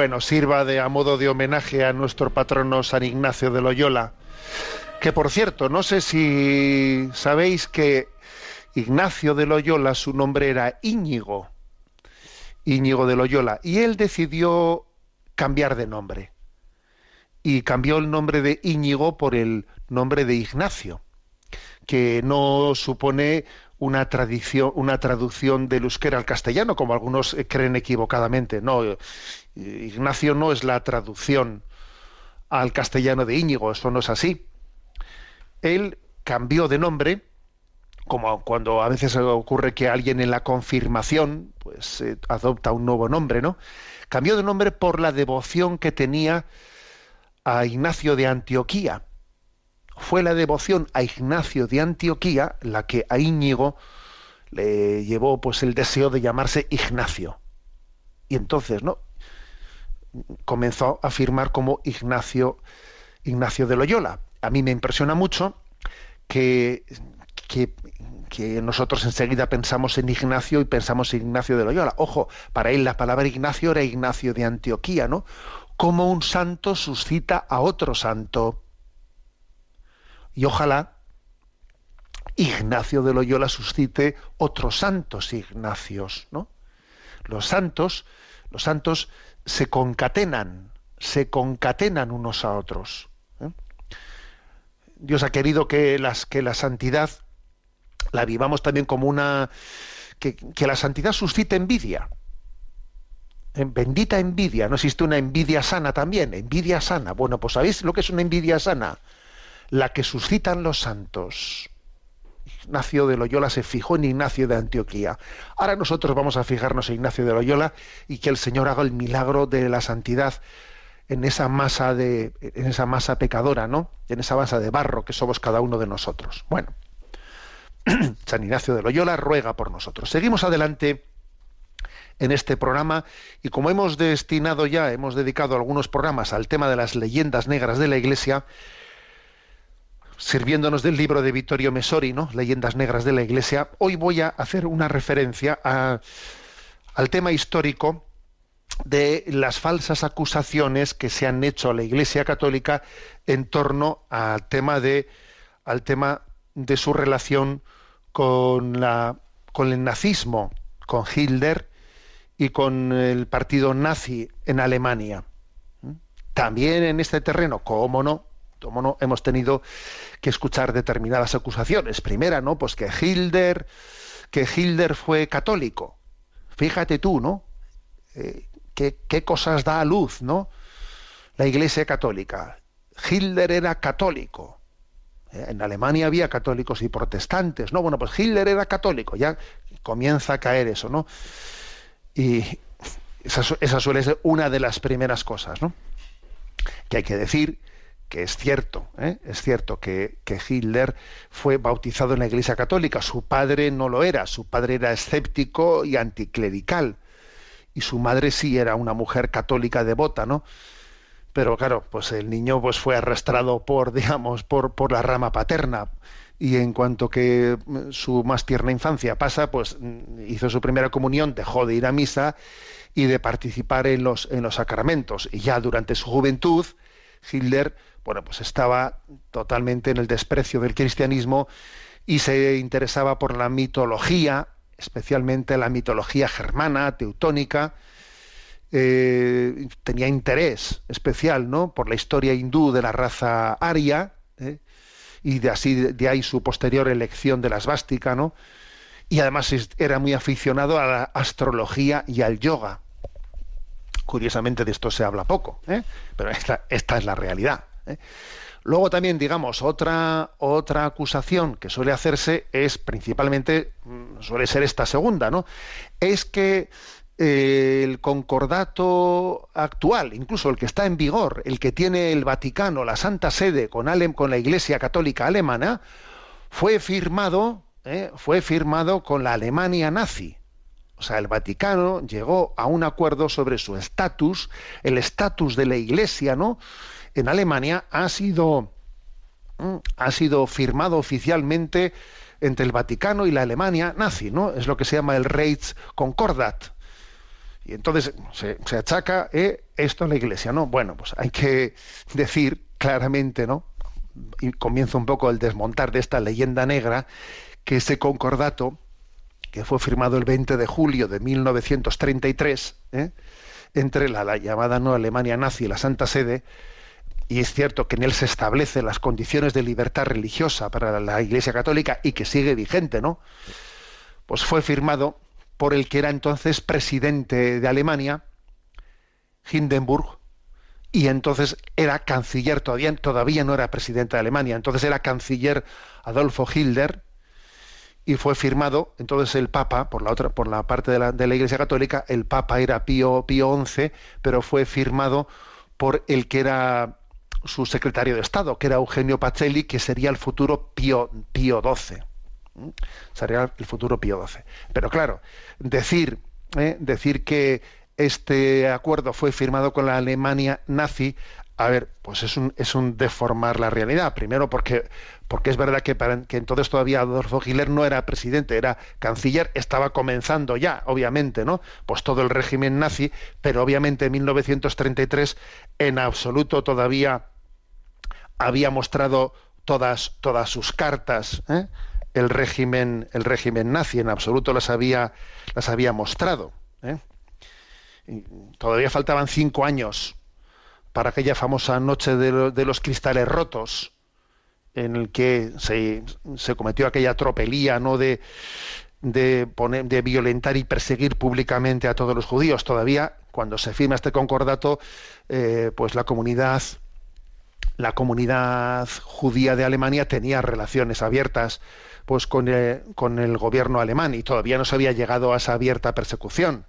Bueno, sirva de a modo de homenaje a nuestro patrono San Ignacio de Loyola, que por cierto, no sé si sabéis que Ignacio de Loyola, su nombre era Íñigo, Íñigo de Loyola, y él decidió cambiar de nombre. Y cambió el nombre de Íñigo por el nombre de Ignacio, que no supone una tradición, una traducción del euskera al castellano, como algunos eh, creen equivocadamente. No, Ignacio no es la traducción al castellano de Íñigo, eso no es así. Él cambió de nombre, como cuando a veces ocurre que alguien en la confirmación pues eh, adopta un nuevo nombre, ¿no? Cambió de nombre por la devoción que tenía a Ignacio de Antioquía fue la devoción a Ignacio de Antioquía la que a Íñigo le llevó pues el deseo de llamarse Ignacio. Y entonces, ¿no? Comenzó a firmar como Ignacio Ignacio de Loyola. A mí me impresiona mucho que, que, que, nosotros enseguida pensamos en Ignacio y pensamos en Ignacio de Loyola. Ojo, para él la palabra Ignacio era Ignacio de Antioquía, ¿no? Como un santo suscita a otro santo. Y ojalá Ignacio de Loyola suscite otros santos Ignacios, ¿no? Los santos, los santos se concatenan, se concatenan unos a otros. ¿eh? Dios ha querido que, las, que la santidad la vivamos también como una que, que la santidad suscite envidia. ¿Eh? Bendita envidia, no existe una envidia sana también, envidia sana. Bueno, pues ¿sabéis lo que es una envidia sana? la que suscitan los santos. Ignacio de Loyola se fijó en Ignacio de Antioquía. Ahora nosotros vamos a fijarnos en Ignacio de Loyola y que el Señor haga el milagro de la santidad en esa masa de en esa masa pecadora, ¿no? En esa masa de barro que somos cada uno de nosotros. Bueno, *clears throat* San Ignacio de Loyola ruega por nosotros. Seguimos adelante en este programa y como hemos destinado ya, hemos dedicado algunos programas al tema de las leyendas negras de la Iglesia, sirviéndonos del libro de Vittorio Mesori, ¿no? Leyendas Negras de la Iglesia, hoy voy a hacer una referencia al tema histórico de las falsas acusaciones que se han hecho a la Iglesia Católica en torno al tema de, al tema de su relación con, la, con el nazismo, con Hitler y con el partido nazi en Alemania. También en este terreno, cómo no, cómo no, hemos tenido que escuchar determinadas acusaciones. Primera, ¿no? Pues que Hilder, que Hilder fue católico. Fíjate tú, ¿no? Eh, ¿qué, ¿Qué cosas da a luz, ¿no? La Iglesia Católica. Hitler era católico. Eh, en Alemania había católicos y protestantes, ¿no? Bueno, pues Hitler era católico, ya comienza a caer eso, ¿no? Y esa, esa suele ser una de las primeras cosas, ¿no? Que hay que decir que es cierto, ¿eh? es cierto que, que, Hitler fue bautizado en la Iglesia Católica, su padre no lo era, su padre era escéptico y anticlerical, y su madre sí era una mujer católica devota, ¿no? Pero claro, pues el niño pues fue arrastrado por, *laughs* digamos, por, por la rama paterna, y en cuanto que su más tierna infancia pasa, pues hizo su primera comunión, dejó de ir a misa y de participar en los, en los sacramentos, y ya durante su juventud, Hitler bueno, pues estaba totalmente en el desprecio del cristianismo y se interesaba por la mitología, especialmente la mitología germana, teutónica, eh, tenía interés especial ¿no? por la historia hindú de la raza aria, ¿eh? y de así de ahí su posterior elección de la esvástica, ¿no? y además era muy aficionado a la astrología y al yoga. Curiosamente de esto se habla poco, ¿eh? pero esta, esta es la realidad. ¿Eh? Luego también, digamos, otra, otra acusación que suele hacerse es principalmente, mm, suele ser esta segunda, ¿no? Es que eh, el concordato actual, incluso el que está en vigor, el que tiene el Vaticano, la Santa Sede con, con la Iglesia Católica Alemana, fue firmado, ¿eh? fue firmado con la Alemania nazi. O sea, el Vaticano llegó a un acuerdo sobre su estatus, el estatus de la Iglesia, ¿no? En Alemania ha sido, mm, ha sido firmado oficialmente entre el Vaticano y la Alemania nazi, ¿no? Es lo que se llama el Concordat. Y entonces se, se achaca eh, esto a la Iglesia, ¿no? Bueno, pues hay que *laughs* decir claramente, ¿no? Y comienza un poco el desmontar de esta leyenda negra, que ese concordato, que fue firmado el 20 de julio de 1933, ¿eh? entre la, la llamada no Alemania nazi y la Santa Sede, y es cierto que en él se establecen las condiciones de libertad religiosa para la Iglesia Católica y que sigue vigente, ¿no? Pues fue firmado por el que era entonces presidente de Alemania, Hindenburg, y entonces era canciller, todavía, todavía no era presidente de Alemania, entonces era canciller Adolfo Hitler, y fue firmado, entonces el Papa, por la otra, por la parte de la, Iglesia Católica, el Papa era Pío, Pío XI, pero fue firmado por el que era su secretario de Estado, que era Eugenio Pacelli, que sería el futuro Pío, Pío XII. ¿Mm? Sería el futuro Pío XII. Pero claro, decir, ¿eh? decir que este acuerdo fue firmado con la Alemania nazi, a ver, pues es un, es un deformar la realidad. Primero porque, porque es verdad que, para, que entonces todavía Adolfo Hitler no era presidente, era canciller, estaba comenzando ya, obviamente, ¿no? Pues todo el régimen nazi, pero obviamente en 1933 en absoluto todavía había mostrado todas, todas sus cartas, ¿eh? el régimen, el régimen nazi, en absoluto las había, las había mostrado. ¿eh? todavía faltaban cinco años para aquella famosa noche de, de los cristales rotos, en el que se, se cometió aquella tropelía ¿no? de, de violentar y perseguir públicamente a todos los judíos. Todavía, cuando se firma este concordato, eh, pues la comunidad, la comunidad judía de Alemania tenía relaciones abiertas pues con, eh, con el gobierno alemán y todavía no se había llegado a esa abierta persecución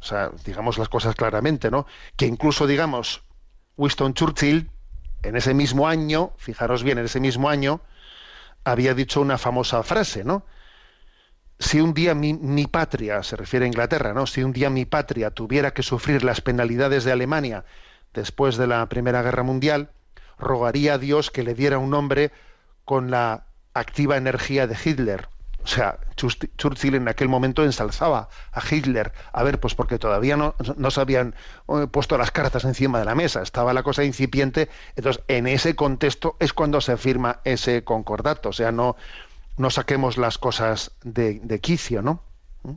o sea, digamos las cosas claramente, ¿no? Que incluso, digamos, Winston Churchill, en ese mismo año, fijaros bien, en ese mismo año, había dicho una famosa frase, ¿no? Si un día mi, mi, patria, se refiere a Inglaterra, ¿no? Si un día mi patria tuviera que sufrir las penalidades de Alemania después de la Primera Guerra Mundial, rogaría a Dios que le diera un nombre con la activa energía de Hitler. O sea, Churchill en aquel momento ensalzaba a Hitler. A ver, pues porque todavía no, no se habían eh, puesto las cartas encima de la mesa, estaba la cosa incipiente. Entonces, en ese contexto es cuando se firma ese concordato. O sea, no, no saquemos las cosas de, de quicio, ¿no? ¿Mm?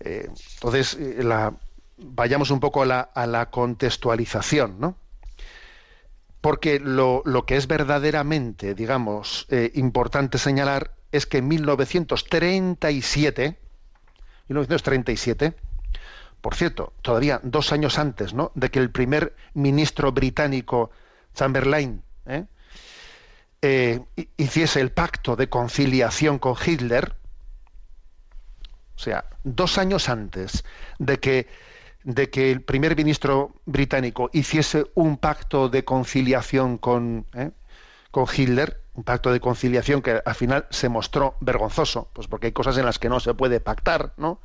Eh, entonces, eh, la, vayamos un poco a la, contextualización, ¿no? porque lo, lo, que es verdaderamente, digamos, eh, importante señalar es que en 1937, 1937, por cierto, todavía dos años antes ¿no? de que el primer ministro británico Chamberlain ¿eh? Eh, hiciese el pacto de conciliación con Hitler, o sea, dos años antes de que de que el primer ministro británico hiciese un pacto de conciliación con, ¿eh? con Hitler, un pacto de conciliación que al final se mostró vergonzoso, pues porque hay cosas en las que no se puede pactar, ¿no?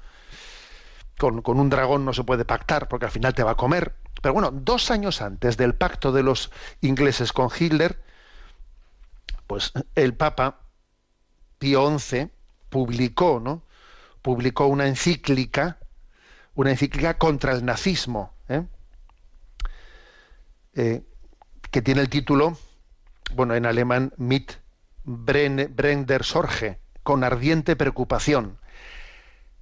Con, con, un dragón no se puede pactar porque al final te va a comer. Pero bueno, dos años antes del pacto de los ingleses con Hitler, pues el Papa Pío XI publicó, ¿no? Publicó una encíclica una encíclica contra el nazismo, ¿eh? Eh, que tiene el título, bueno, en alemán, Mit Brender Sorge, con ardiente preocupación.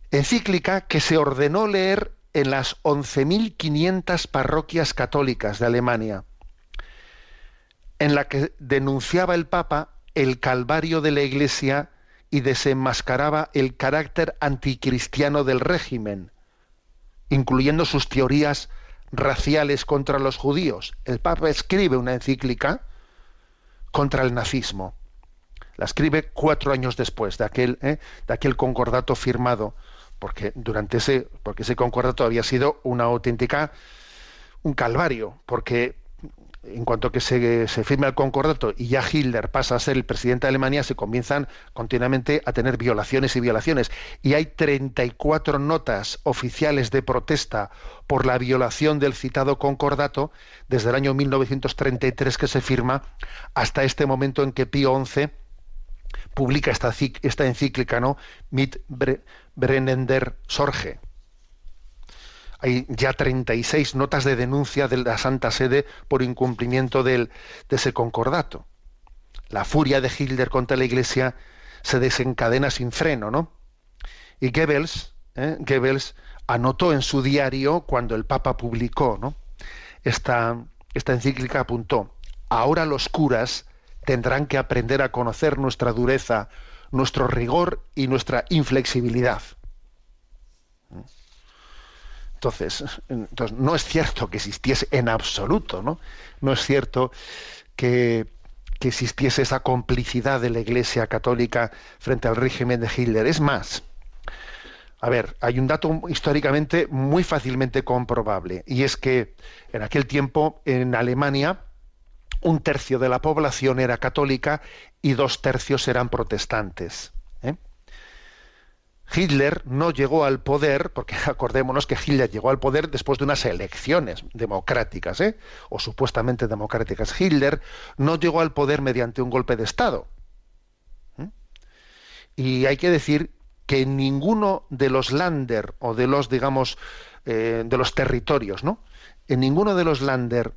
Encíclica que se ordenó leer en las 11.500 parroquias católicas de Alemania, en la que denunciaba el Papa el calvario de la Iglesia y desenmascaraba el carácter anticristiano del régimen, incluyendo sus teorías raciales contra los judíos. El Papa escribe una encíclica contra el nazismo. La escribe cuatro años después de aquel, ¿eh? de aquel concordato firmado, porque durante ese, porque ese concordato había sido una auténtica un calvario, porque en cuanto que se, se firma el concordato y ya Hitler pasa a ser el presidente de Alemania, se comienzan continuamente a tener violaciones y violaciones. Y hay 34 notas oficiales de protesta por la violación del citado concordato desde el año 1933 que se firma hasta este momento en que Pío XI publica esta, esta encíclica, ¿no? Mit Bre- Brennender Sorge. Hay ya 36 notas de denuncia de la Santa Sede por incumplimiento del- de ese concordato. La furia de Hitler contra la Iglesia se desencadena sin freno, ¿no? Y Goebbels, ¿eh? Goebbels anotó en su diario cuando el Papa publicó, ¿no? Esta, esta encíclica apuntó: ahora los curas tendrán que aprender a conocer nuestra dureza, nuestro rigor y nuestra inflexibilidad. Entonces, *laughs* entonces, no es cierto que existiese en absoluto, ¿no? No es cierto que, que existiese esa complicidad de la Iglesia católica frente al régimen de Hitler. Es más, a ver, hay un dato históricamente muy fácilmente comprobable, y es que en aquel tiempo en Alemania un tercio de la población era católica y dos tercios eran protestantes. Hitler no llegó al poder, porque *laughs* acordémonos que Hitler llegó al poder después de unas elecciones democráticas, ¿eh? o supuestamente democráticas. Hitler no llegó al poder mediante un golpe de Estado. ¿eh? Y hay que decir que ninguno de los Länder o de los, digamos, eh, de los territorios, ¿no? En ninguno de los Länder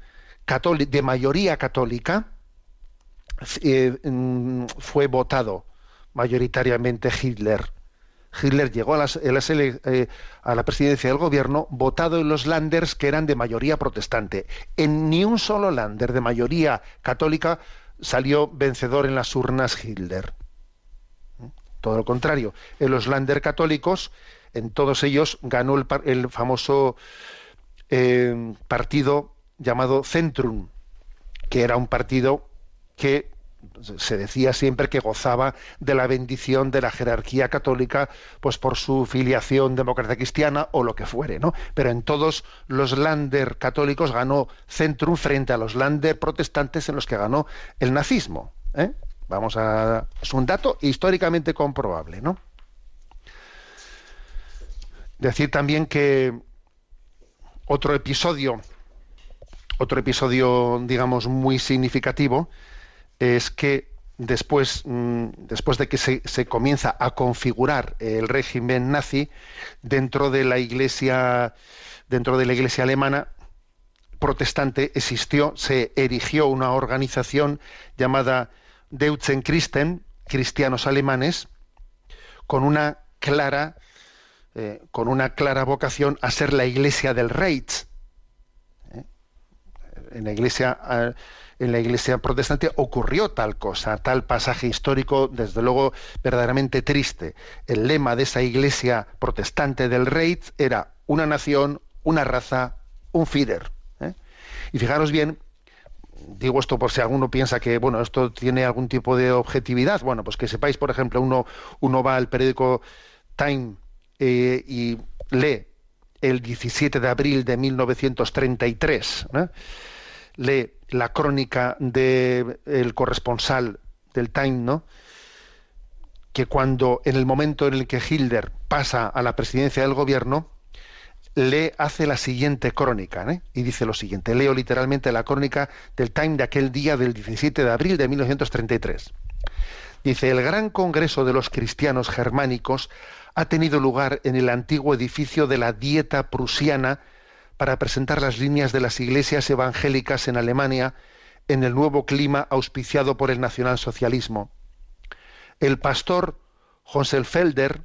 de mayoría católica eh, mm, fue votado mayoritariamente Hitler. Hitler llegó a, las- eh, la presidencia del gobierno votado en los landers que eran de mayoría protestante. En ni un solo lander de mayoría católica salió vencedor en las urnas Hitler. Todo lo contrario, en los lander católicos, en todos ellos ganó el, el famoso eh, partido llamado Centrum, que era un partido que se decía siempre que gozaba de la bendición de la jerarquía católica, pues por su filiación demócrata cristiana o lo que fuere, ¿no? Pero en todos los lander católicos ganó Centrum frente a los lander protestantes en los que ganó el nazismo. ¿eh? Vamos a es un dato históricamente comprobable, ¿no? Decir también que otro episodio, otro episodio, digamos, muy significativo, es que después, mm, después de que se, comienza a configurar el régimen nazi dentro de la iglesia, dentro de la iglesia alemana protestante, existió, se erigió una organización llamada Deutschen Christen, cristianos alemanes, con una clara eh, con una clara vocación a ser la iglesia del Reich. ¿eh? En la iglesia eh, en la iglesia protestante ocurrió tal cosa, tal pasaje histórico, desde luego verdaderamente triste. El lema de esa iglesia protestante del Reich era una nación, una raza, un Führer. ¿eh? Y fijaros bien, digo esto por si alguno piensa que bueno esto tiene algún tipo de objetividad bueno pues que sepáis por ejemplo uno uno va al periódico Time eh, y lee el 17 de abril de 1933 ¿no? lee la crónica del el corresponsal del Time no que cuando en el momento en el que Hitler pasa a la presidencia del gobierno le hace la siguiente crónica, ¿eh? y dice lo siguiente, leo literalmente la crónica del Time de aquel día del 17 de abril de 1933. Dice, el gran congreso de los cristianos germánicos ha tenido lugar en el antiguo edificio de la Dieta prusiana para presentar las líneas de las iglesias evangélicas en Alemania en el nuevo clima auspiciado por el nacionalsocialismo. El pastor Felder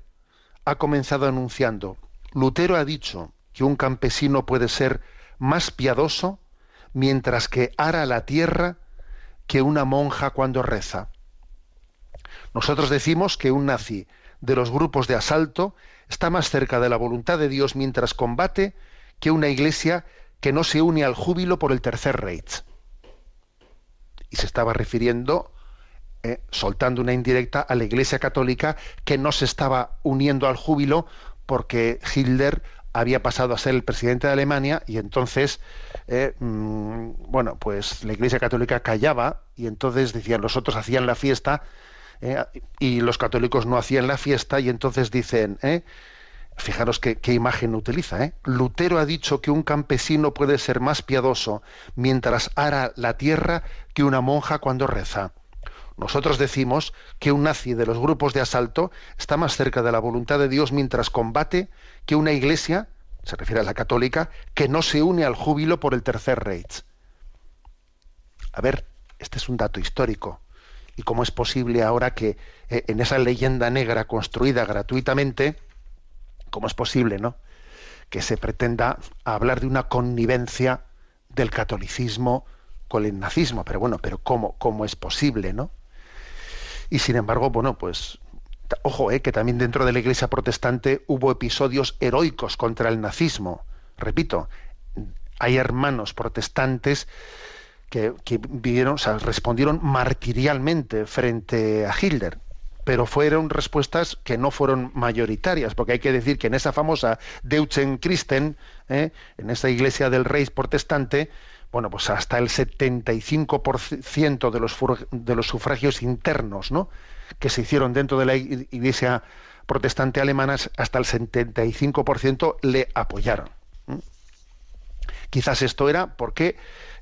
ha comenzado anunciando, Lutero ha dicho que un campesino puede ser más piadoso mientras que ara la tierra que una monja cuando reza. Nosotros decimos que un nazi de los grupos de asalto está más cerca de la voluntad de Dios mientras combate que una iglesia que no se une al júbilo por el tercer Reich. Y se estaba refiriendo, eh, soltando una indirecta, a la iglesia católica que no se estaba uniendo al júbilo porque Hitler había pasado a ser el presidente de Alemania y entonces, eh, mmm, bueno, pues la Iglesia Católica callaba y entonces decían los otros hacían la fiesta eh, y los católicos no hacían la fiesta y entonces dicen, fijaros qué, imagen utiliza, ¿eh? Lutero ha dicho que un campesino puede ser más piadoso mientras ara la tierra que una monja cuando reza. Nosotros decimos que un nazi de los grupos de asalto está más cerca de la voluntad de Dios mientras combate que una iglesia, se refiere a la católica, que no se une al júbilo por el Tercer Reich. A ver, este es un dato histórico. ¿Y cómo es posible ahora que eh, en esa leyenda negra construida gratuitamente, cómo es posible, ¿no? Que se pretenda hablar de una connivencia del catolicismo con el nazismo. Pero bueno, pero ¿cómo, cómo es posible, no? Y sin embargo, bueno, pues ojo, eh, que también dentro de la Iglesia protestante hubo episodios heroicos contra el nazismo. Repito, hay hermanos protestantes que, que vivieron, o sea, respondieron martirialmente frente a Hitler, pero fueron respuestas que no fueron mayoritarias, porque hay que decir que en esa famosa Deutschen Christen, eh, en esa iglesia del rey protestante, bueno, pues hasta el 75% de los, de los sufragios internos, ¿no? que se hicieron dentro de la iglesia protestante alemana, hasta el 75% le apoyaron. Quizás esto era porque,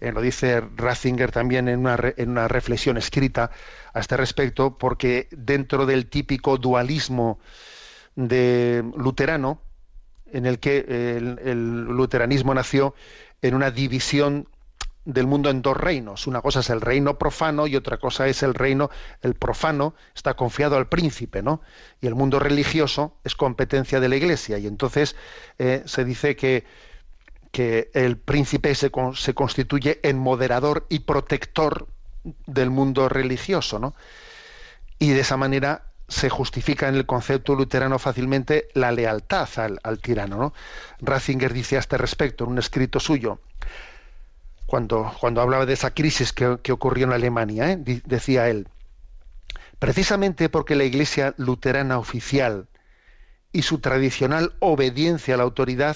eh, lo dice Ratzinger también en una, en una, reflexión escrita a este respecto, porque dentro del típico dualismo de luterano, en el que el, el luteranismo nació en una división del mundo en dos reinos. Una cosa es el reino profano y otra cosa es el reino, el profano está confiado al príncipe, ¿no? Y el mundo religioso es competencia de la iglesia. Y entonces eh, se dice que, que el príncipe se, se, constituye en moderador y protector del mundo religioso, ¿no? Y de esa manera se justifica en el concepto luterano fácilmente la lealtad al, al tirano, ¿no? Ratzinger dice a este respecto en un escrito suyo, cuando, cuando hablaba de esa crisis que, que ocurrió en Alemania, ¿eh? decía él, precisamente porque la Iglesia luterana oficial y su tradicional obediencia a la autoridad,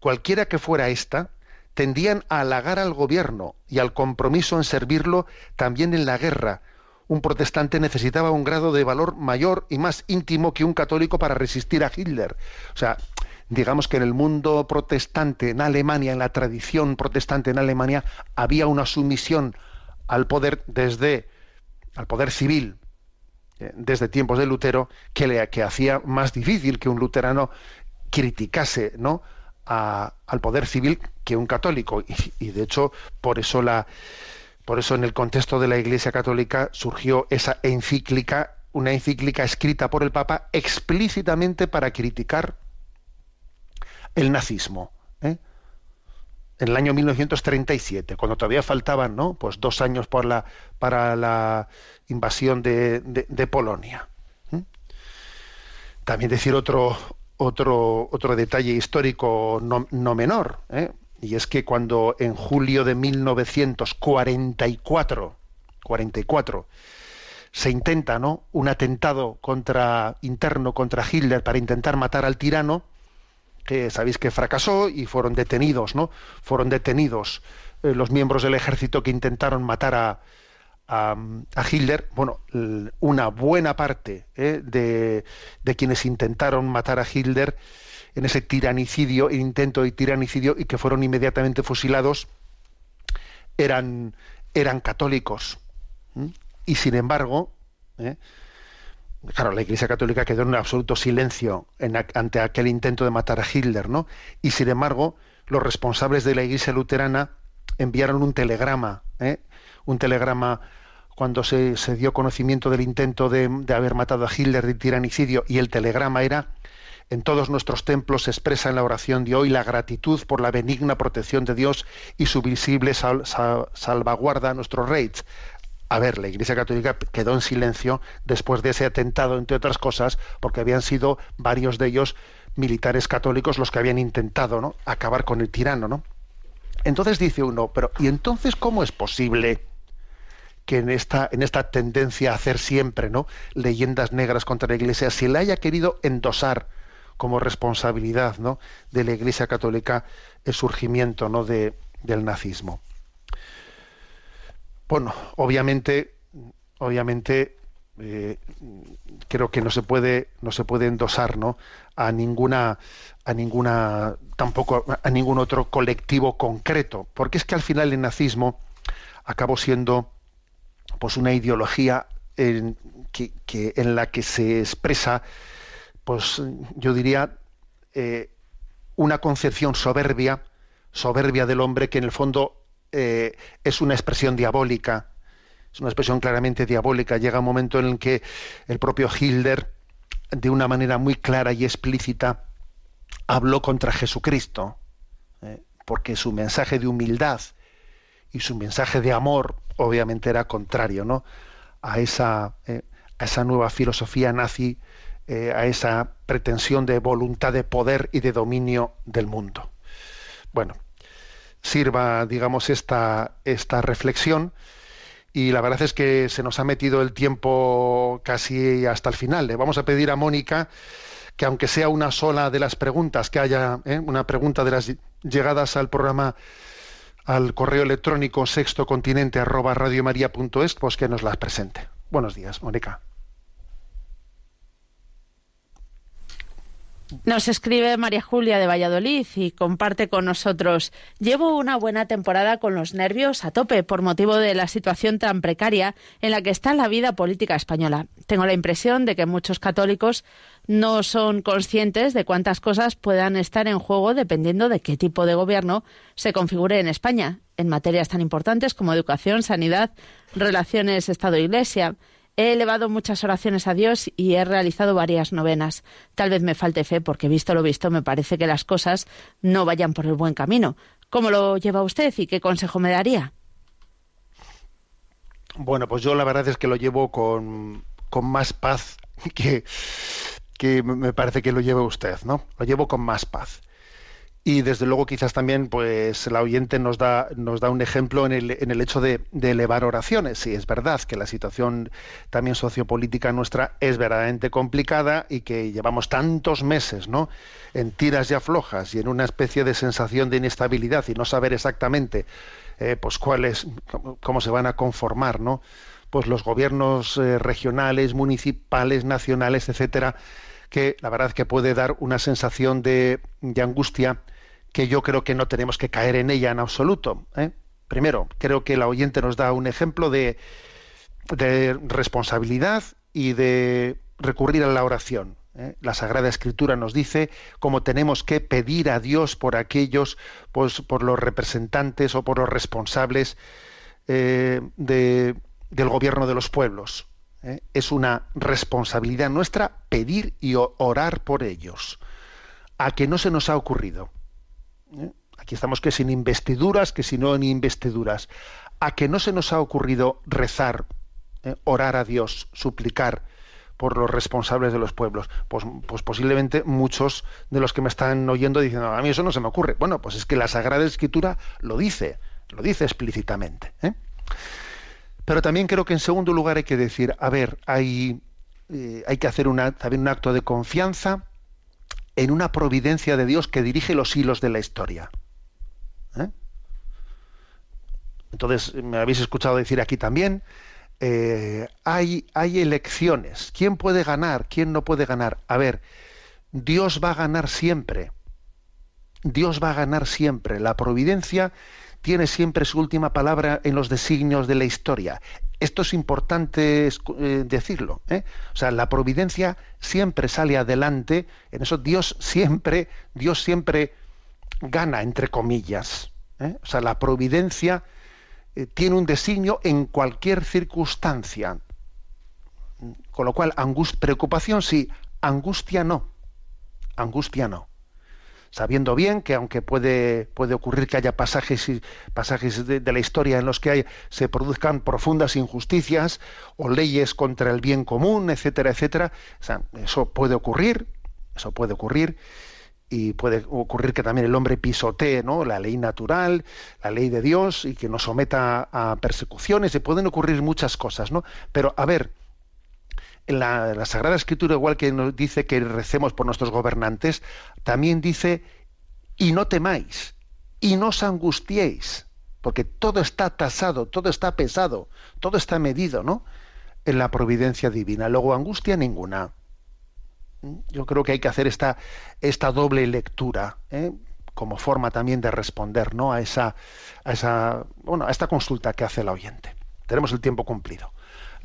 cualquiera que fuera ésta, tendían a halagar al gobierno y al compromiso en servirlo también en la guerra. Un protestante necesitaba un grado de valor mayor y más íntimo que un católico para resistir a Hitler. O sea, digamos que en el mundo protestante en Alemania, en la tradición protestante en Alemania, había una sumisión al poder desde al poder civil eh, desde tiempos de Lutero que le que hacía más difícil que un luterano criticase ¿no? Al poder civil que un católico y, de hecho por eso la por eso en el contexto de la Iglesia católica surgió esa encíclica una encíclica escrita por el Papa explícitamente para criticar el nazismo. ¿eh? En el año 1937, cuando todavía faltaban ¿no? pues dos años la, para la invasión de, de, de Polonia. ¿eh? También decir otro, otro, otro detalle histórico no, no menor, ¿eh? y es que cuando en julio de 1944, 44, se intenta ¿no? un atentado contra, interno contra Hitler para intentar matar al tirano, que sabéis que fracasó y fueron detenidos, ¿no? Fueron detenidos eh, los miembros del ejército que intentaron matar a, a, a Hitler. Bueno, una buena parte eh, de, de, quienes intentaron matar a Hitler en ese tiranicidio, intento de tiranicidio, y que fueron inmediatamente fusilados, eran, eran católicos. Y sin embargo, ¿eh? claro, la Iglesia Católica quedó en un absoluto silencio en, ante aquel intento de matar a Hitler, ¿no? Y sin embargo, los responsables de la Iglesia luterana enviaron un telegrama, ¿eh? Un telegrama cuando se, dio conocimiento del intento de, haber matado a Hitler de tiranicidio, y el telegrama era en todos nuestros templos se expresa en la oración de hoy la gratitud por la benigna protección de Dios y su visible sal, sal, salvaguarda a nuestros reyes a ver, la Iglesia Católica quedó en silencio después de ese atentado, entre otras cosas, porque habían sido varios de ellos militares católicos los que habían intentado acabar con el tirano. ¿no? Entonces dice uno, pero ¿y entonces cómo es posible que en esta, en esta tendencia a hacer siempre ¿no? leyendas negras contra la Iglesia se le haya querido endosar como responsabilidad ¿no? de la Iglesia Católica el surgimiento ¿no? de, del nazismo? Bueno, obviamente, obviamente eh, creo que no se puede no se puede endosar ¿no? a ninguna a ninguna tampoco a ningún otro colectivo concreto porque es que al final el nazismo acabó siendo pues una ideología en, que, en la que se expresa, pues yo diría, eh, una concepción soberbia, soberbia del hombre que en el fondo eh, es una expresión diabólica, es una expresión claramente diabólica. Llega un momento en el que el propio Hilder, de una manera muy clara y explícita, habló contra Jesucristo, eh, porque su mensaje de humildad y su mensaje de amor, obviamente, era contrario, ¿no? A esa, eh, a esa nueva filosofía nazi, eh, a esa pretensión de voluntad de poder y de dominio del mundo. Bueno, sirva, digamos, esta, esta reflexión. Y la verdad es que se nos ha metido el tiempo casi hasta el final. Le vamos a pedir a Mónica que aunque sea una sola de las preguntas, que haya ¿eh? una pregunta de las llegadas al programa al correo electrónico sextocontinente arroba pues que nos las presente. Buenos días, Mónica.
Nos escribe María Julia de Valladolid y comparte con nosotros. Llevo una buena temporada con los nervios a tope por motivo de la situación tan precaria en la que está la vida política española. Tengo la impresión de que muchos católicos no son conscientes de cuántas cosas puedan estar en juego dependiendo de qué tipo de gobierno se configure en España, en materias tan importantes como educación, sanidad, relaciones Estado-Iglesia. He elevado muchas oraciones a Dios y he realizado varias novenas. Tal vez me falte fe porque, visto lo visto, me parece que las cosas no vayan por el buen camino. ¿Cómo lo lleva usted y qué consejo me daría?
Bueno, pues yo la verdad es que lo llevo con, con más paz *laughs* que, que me parece que lo lleva usted, ¿no? Lo llevo con más paz. Y desde luego quizás también pues la oyente nos da, nos da un ejemplo en el, en el hecho de, elevar oraciones. Sí, es verdad que la situación también sociopolítica nuestra es verdaderamente complicada y que llevamos tantos meses ¿no? en tiras y aflojas y en una especie de sensación de inestabilidad y no saber exactamente eh, pues cuáles, cómo, se van a conformar, ¿no? Pues los gobiernos eh, regionales, municipales, nacionales, etcétera, que la verdad que puede dar una sensación de angustia que yo creo que no tenemos que caer en ella en absoluto. ¿eh? Primero, creo que la oyente nos da un ejemplo de, de responsabilidad y de recurrir a la oración. ¿eh? La Sagrada Escritura nos dice cómo tenemos que pedir a Dios por aquellos, pues, por los representantes o por los responsables eh, de, del gobierno de los pueblos. ¿eh? Es una responsabilidad nuestra pedir y orar por ellos. A que no se nos ha ocurrido. ¿Eh? Aquí estamos que sin investiduras, que si no en investiduras. A que no se nos ha ocurrido rezar, ¿eh? orar a Dios, suplicar por los responsables de los pueblos. Pues, pues, posiblemente muchos de los que me están oyendo dicen, a mí eso no se me ocurre. Bueno, pues es que la Sagrada Escritura lo dice, lo dice explícitamente. ¿eh? Pero también creo que en segundo lugar hay que decir, a ver, hay, eh, hay que hacer también un acto de confianza en una providencia de Dios que dirige los hilos de la historia. ¿Eh? Entonces, me habéis escuchado decir aquí también, eh, hay, hay elecciones. ¿Quién puede ganar? ¿Quién no puede ganar? A ver, Dios va a ganar siempre. Dios va a ganar siempre. La providencia tiene siempre su última palabra en los designios de la historia. Esto es importante eh, decirlo. ¿eh? O sea, la providencia siempre sale adelante. En eso Dios siempre, Dios siempre gana, entre comillas. ¿eh? O sea, la providencia eh, tiene un designio en cualquier circunstancia. Con lo cual, angust preocupación sí, angustia no. Angustia no sabiendo bien que aunque puede, puede ocurrir que haya pasajes, y, pasajes de, la historia en los que se produzcan profundas injusticias o leyes contra el bien común, etcétera, etcétera, eso puede ocurrir, eso puede ocurrir, y puede ocurrir que también el hombre pisotee ¿no? la ley natural, la ley de Dios, y que nos someta a persecuciones, y pueden ocurrir muchas cosas, ¿no? Pero, a ver, la, la, Sagrada Escritura, igual que nos dice que recemos por nuestros gobernantes, también dice, y no temáis, y no os angustiéis, porque todo está tasado, todo está pesado, todo está medido, ¿no? En la providencia divina. Luego, angustia ninguna. Yo creo que hay que hacer esta, doble lectura, ¿eh? como forma también de responder ¿no? a, esa, a, esa, bueno, a esta consulta que hace el oyente. Tenemos el tiempo cumplido.